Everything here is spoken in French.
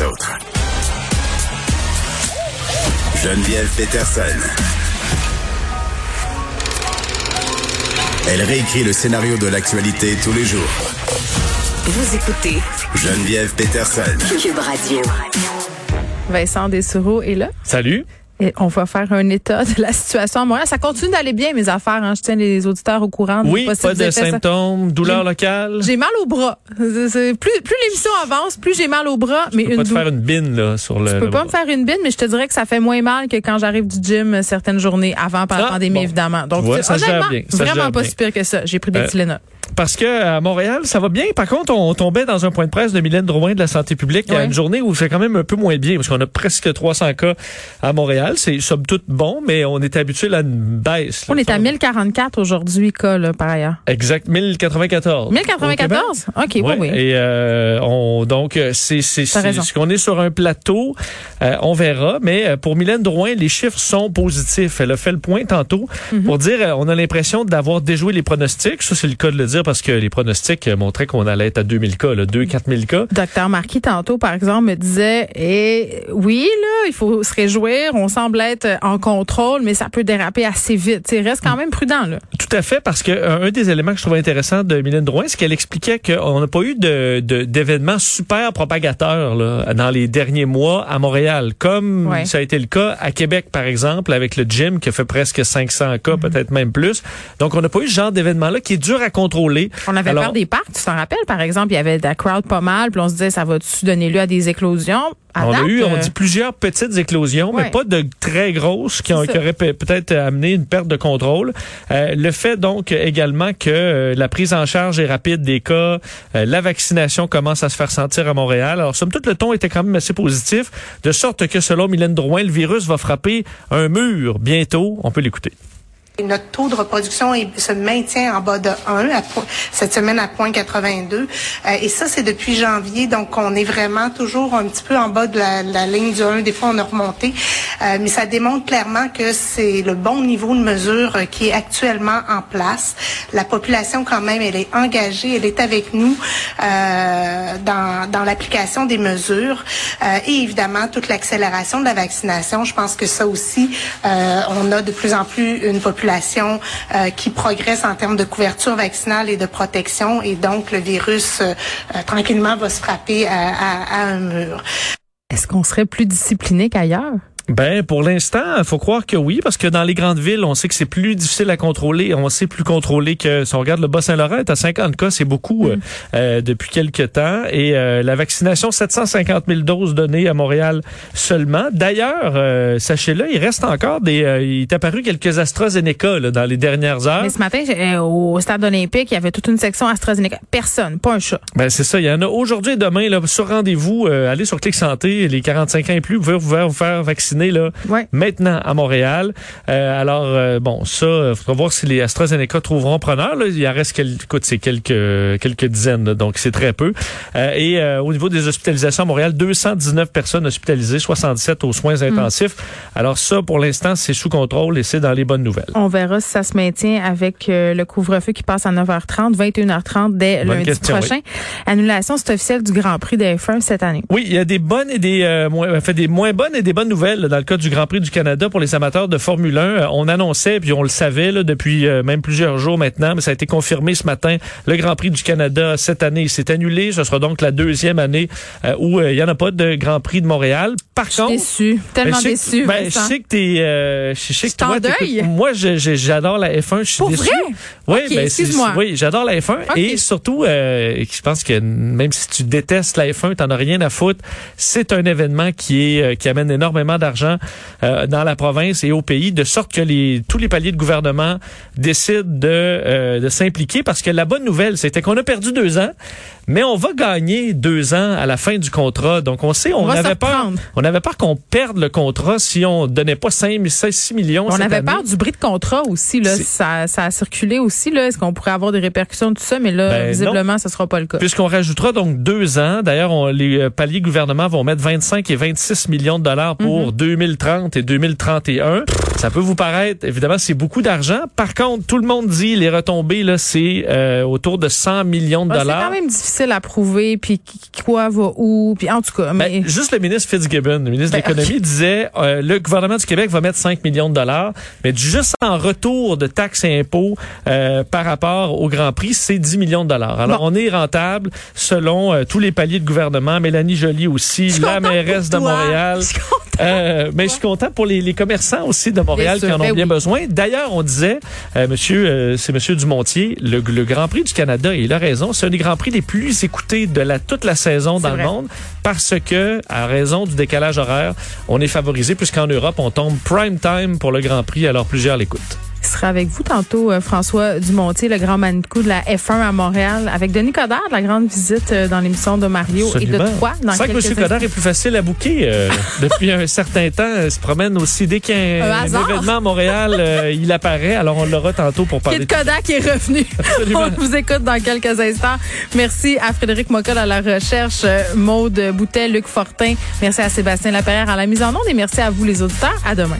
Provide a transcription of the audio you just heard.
les autres. Geneviève Peterson. Elle réécrit le scénario de l'actualité tous les jours. Vous écoutez Geneviève Peterson. Cube Radio. Vincent Dessureau est là. Salut. Et on va faire un état de la situation à Montréal. Ça continue d'aller bien, mes affaires. Hein. Je tiens les auditeurs au courant. Oui, pas de symptômes, douleur J'ai- locale. J'ai mal au bras. Plus, plus l'émission avance, plus j'ai mal au bras. Mais Tu peux une pas te faire une bine là, sur le. Je peux le pas me faire une bine, mais je te dirais que ça fait moins mal que quand j'arrive du gym certaines journées avant par la Ah, pandémie, bon. évidemment. Donc, Tu vois, ça gère bien, ça vraiment gère pas bien. si pire que ça. J'ai pris des Euh. Parce que à Montréal, ça va bien. Par contre, on tombait dans un point de presse de Mylène Drouin de la santé publique à Ouais. une journée où c'est quand même un peu moins bien parce qu'on a presque 300 cas à Montréal. C'est somme toute bon, mais on est habitué à une baisse. là. On est à 1044 aujourd'hui, cas, là, par ailleurs. Exact, 1094. 1094? OK, oui, oui. Et euh, on donc euh, c'est ce qu'on est sur un plateau, euh, on verra. Mais euh, pour Mylène Drouin, les chiffres sont positifs. Elle a fait le point tantôt Mhm. pour dire euh, on a l'impression d'avoir déjoué les pronostics. Ça c'est le cas de le dire parce que les pronostics euh, montraient qu'on allait être à 2000 cas, là, 2 4000 cas. Docteur Marquis, tantôt, par exemple, me disait, et oui, là, il faut se réjouir, on semble être en contrôle, mais ça peut déraper assez vite. Sais, reste quand même prudent, là. Tout à fait, parce que euh, un des éléments que je trouvais intéressant de Mylène Drouin, c'est qu'elle expliquait qu'on n'a pas eu de de- d'événements super propagateurs là, dans les derniers mois à Montréal, comme Ouais. ça a été le cas à Québec, par exemple, avec le gym qui a fait presque 500 cas, Mm-hmm. peut-être même plus. Donc, on n'a pas eu ce genre d'événement-là qui est dur à contrôler. On avait Alors, peur des parcs, tu t'en rappelles, par exemple, il y avait de la crowd pas mal, puis on se disait, ça va-tu donner lieu à des éclosions? À on a eu, on euh, dit plusieurs petites éclosions, mais pas de très grosses qui, ont, qui auraient pe- peut-être amené une perte de contrôle. Euh, le fait donc également que euh, la prise en charge est rapide des cas, euh, la vaccination commence à se faire sentir à Montréal. Alors, somme toute, le ton était quand même assez positif, de sorte que selon Mylène Drouin, le virus va frapper un mur bientôt. On peut l'écouter. Notre taux de reproduction se maintient en bas de 1 à cette semaine à 0.82. Euh, et ça, c'est depuis janvier. Donc, on est vraiment toujours un petit peu en bas de la, la ligne du 1. Des fois, on a remonté. Euh, mais ça démontre clairement que c'est le bon niveau de mesure euh, qui est actuellement en place. La population, quand même, elle est engagée, elle est avec nous euh, dans, dans l'application des mesures. Euh, et évidemment, toute l'accélération de la vaccination. Je pense que ça aussi, euh, on a de plus en plus une population qui progresse en termes de couverture vaccinale et de protection. Et donc, le virus, tranquillement, va se frapper à, à- à un mur. Est-ce qu'on serait plus discipliné qu'ailleurs? Ben, pour l'instant, faut croire que oui, parce que dans les grandes villes, on sait que c'est plus difficile à contrôler. On sait plus contrôler que si on regarde le Bas-Saint-Laurent, à 50 cas, c'est beaucoup euh, euh, depuis quelques temps. Et euh, la vaccination, 750 000 doses données à Montréal seulement. D'ailleurs, euh, sachez-le, il reste encore des... euh, il est apparu quelques AstraZeneca là, dans les dernières heures. Mais ce matin, j'ai- euh, au stade olympique, il y avait toute une section AstraZeneca. Personne, pas un chat. Ben c'est ça, il y en a aujourd'hui et demain là sur rendez-vous. euh, allez sur Clic Santé, les 45 ans et plus, vous pouvez vous faire, vous là Ouais. maintenant à Montréal. Euh, alors euh, bon, ça, il faudra voir si les AstraZeneca trouveront preneur. Là. Il en reste quelques, écoute, c'est quelques quelques dizaines, là, donc c'est très peu. Euh, et euh, au niveau des hospitalisations à Montréal, 219 personnes hospitalisées, 67 aux soins intensifs. Alors ça, pour l'instant, c'est sous contrôle et c'est dans les bonnes nouvelles. On verra si ça se maintient avec euh, le couvre-feu qui passe à 9h30, 21h30 dès Bonne lundi question, prochain. Annulation, c'est officiel du Grand Prix des F1 cette année. Oui, il y a des bonnes et des euh, moins, fait des moins bonnes et des bonnes nouvelles là, dans le cas du Grand Prix du Canada pour les amateurs de Formule 1. Euh, on annonçait puis on le savait là, depuis euh, même plusieurs jours maintenant, mais ça a été confirmé ce matin. Le Grand Prix du Canada cette année s'est annulé. Ce sera donc la deuxième année euh, où euh, il y en a pas de Grand Prix de Montréal. Par contre, Déçu, ben, tellement je déçu. ben, je sais que t'es, euh, je sais que toi, deuil? moi, je- je- j'adore la F1. Je suis déçu. vrai? Oui, ben, excuse-moi. Oui, j'adore la F1 Ok. et surtout, euh, je pense que même si tu détestes la F1, t'en as rien à foutre. C'est un événement qui est euh, qui amène énormément d'argent euh, dans la province et au pays, de sorte que les tous les paliers de gouvernement décident de euh, de s'impliquer parce que la bonne nouvelle, c'était qu'on a perdu deux ans, mais on va gagner deux ans à la fin du contrat. Donc on sait, on, On avait peur, on avait peur qu'on perde le contrat si on donnait pas 5, 6 millions. On cette avait année. peur du bris de contrat aussi. Là. Ça, ça a circulé aussi. Là. Est-ce qu'on pourrait avoir des répercussions de tout ça? Mais là, Ben, visiblement, ce sera pas le cas. Puisqu'on rajoutera donc deux ans. D'ailleurs, les euh, paliers gouvernement vont mettre 25 et 26 millions de dollars pour Mhm. 2030 et 2031. Ça peut vous paraître, évidemment, c'est beaucoup d'argent. Par contre, tout le monde dit les retombées là, c'est euh, autour de 100 millions de Ah, c'est dollars. quand même difficile à prouver, puis qui- quoi va où, puis en tout cas, mais Ben, juste le ministre Fitzgibbon, le ministre de Ben, l'économie, disait euh, le gouvernement du Québec va mettre 5 millions de dollars, mais juste en retour de taxes et impôts euh, par rapport au Grand Prix, c'est 10 millions de dollars. Alors, Bon. on est rentable selon euh, tous les paliers de gouvernement. Mélanie Joly aussi, Je la mairesse de. Montréal. Je. Euh, mais je suis content pour les, les commerçants aussi de Montréal Bien qui sûr, en ont ben bien oui. besoin. D'ailleurs, on disait, euh, monsieur, euh, c'est monsieur Dumontier, le, le Grand Prix du Canada, et il a raison, c'est un des Grands Prix les plus écoutés de la, toute la saison dans vrai. le monde parce que, à raison du décalage horaire, on est favorisé puisqu'en Europe, on tombe prime time pour le Grand Prix, alors plusieurs l'écoutent. Sera avec vous tantôt, euh, François Dumontier, le grand manicou de la F1 à Montréal, avec Denis Coderre, de la grande visite euh, dans l'émission de Mario et de toi C'est vrai que M. Coderre est plus facile à bouquer. euh, depuis un certain temps, il se promène aussi. Dès qu'il y a Un un, un hasard. événement à Montréal, euh, il apparaît. Alors, on l'aura tantôt pour parler. Kid Kodak est revenu. Absolument. On vous écoute dans quelques instants. Merci à Frédéric Mockel à la recherche, Maude Boutet, Luc Fortin. Merci à Sébastien Laperrière à la mise en onde et merci à vous les auditeurs. À demain.